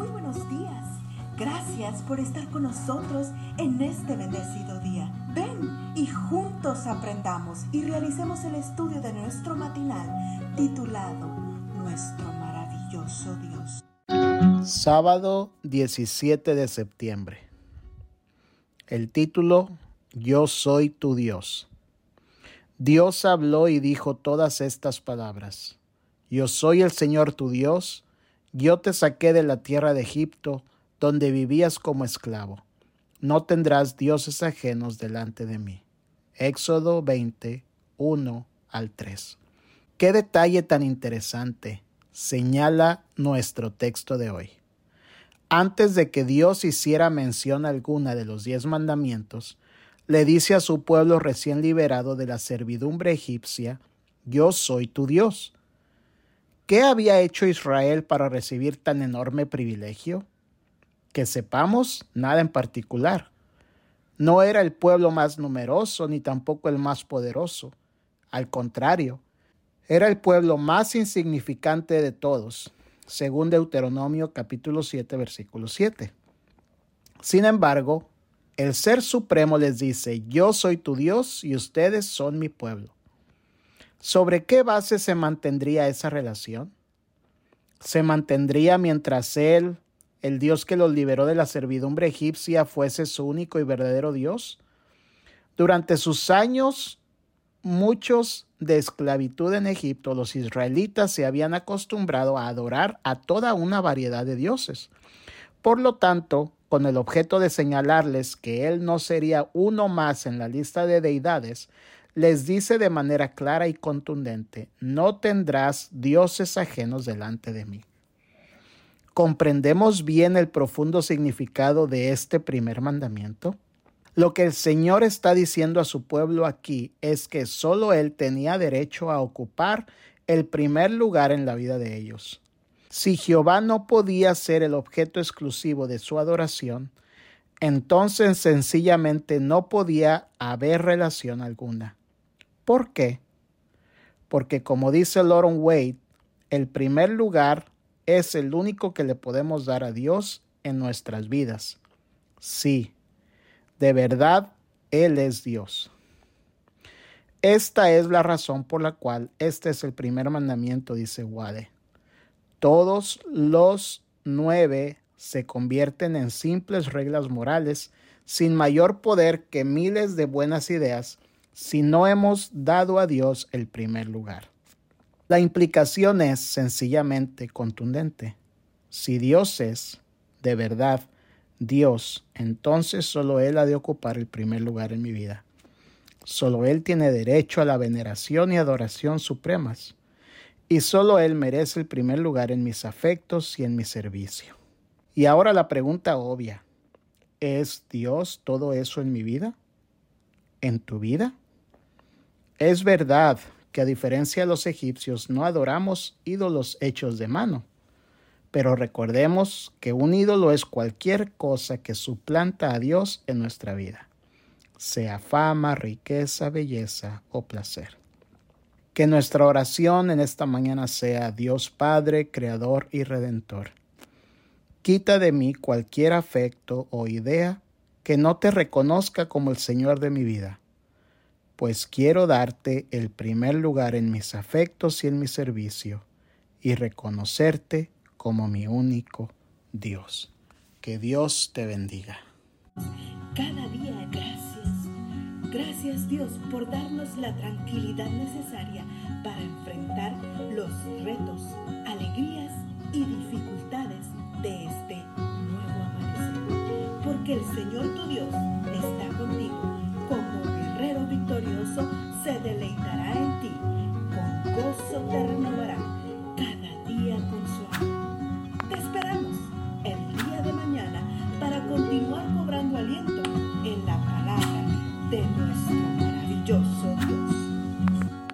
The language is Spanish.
Muy buenos días. Gracias por estar con nosotros en este bendecido día. Ven y juntos aprendamos y realicemos el estudio de nuestro matinal titulado Nuestro maravilloso Dios. Sábado 17 de septiembre. El título Yo soy tu Dios. Dios habló y dijo todas estas palabras. Yo soy el Señor tu Dios, yo te saqué de la tierra de Egipto, donde vivías como esclavo. No tendrás dioses ajenos delante de mí. Éxodo 20, 1 al 3. Qué detalle tan interesante señala nuestro texto de hoy. Antes de que Dios hiciera mención alguna de los diez mandamientos, le dice a su pueblo recién liberado de la servidumbre egipcia, Yo soy tu Dios. ¿Qué había hecho Israel para recibir tan enorme privilegio? Que sepamos, nada en particular. No era el pueblo más numeroso ni tampoco el más poderoso. Al contrario, era el pueblo más insignificante de todos, según Deuteronomio capítulo 7, versículo 7. Sin embargo, el Ser Supremo les dice, yo soy tu Dios y ustedes son mi pueblo. ¿Sobre qué base se mantendría esa relación? ¿Se mantendría mientras Él, el Dios que los liberó de la servidumbre egipcia, fuese su único y verdadero Dios? Durante sus años, muchos de esclavitud en Egipto, los israelitas se habían acostumbrado a adorar a toda una variedad de dioses. Por lo tanto, con el objeto de señalarles que Él no sería uno más en la lista de deidades, les dice de manera clara y contundente, no tendrás dioses ajenos delante de mí. ¿Comprendemos bien el profundo significado de este primer mandamiento? Lo que el Señor está diciendo a su pueblo aquí es que solo Él tenía derecho a ocupar el primer lugar en la vida de ellos. Si Jehová no podía ser el objeto exclusivo de su adoración, entonces sencillamente no podía haber relación alguna. ¿Por qué? Porque como dice Lauren Wade, el primer lugar es el único que le podemos dar a Dios en nuestras vidas. Sí, de verdad, Él es Dios. Esta es la razón por la cual este es el primer mandamiento, dice Wade. Todos los nueve se convierten en simples reglas morales sin mayor poder que miles de buenas ideas si no hemos dado a Dios el primer lugar. La implicación es sencillamente contundente. Si Dios es, de verdad, Dios, entonces solo Él ha de ocupar el primer lugar en mi vida. Solo Él tiene derecho a la veneración y adoración supremas. Y solo Él merece el primer lugar en mis afectos y en mi servicio. Y ahora la pregunta obvia. ¿Es Dios todo eso en mi vida? ¿En tu vida? Es verdad que a diferencia de los egipcios no adoramos ídolos hechos de mano, pero recordemos que un ídolo es cualquier cosa que suplanta a Dios en nuestra vida, sea fama, riqueza, belleza o placer. Que nuestra oración en esta mañana sea Dios Padre, Creador y Redentor. Quita de mí cualquier afecto o idea que no te reconozca como el Señor de mi vida pues quiero darte el primer lugar en mis afectos y en mi servicio, y reconocerte como mi único Dios. Que Dios te bendiga. Cada día gracias. Gracias Dios por darnos la tranquilidad necesaria para enfrentar los retos, alegrías y dificultades de este nuevo amanecer. Porque el Señor tu Dios se deleitará en ti. Con gozo te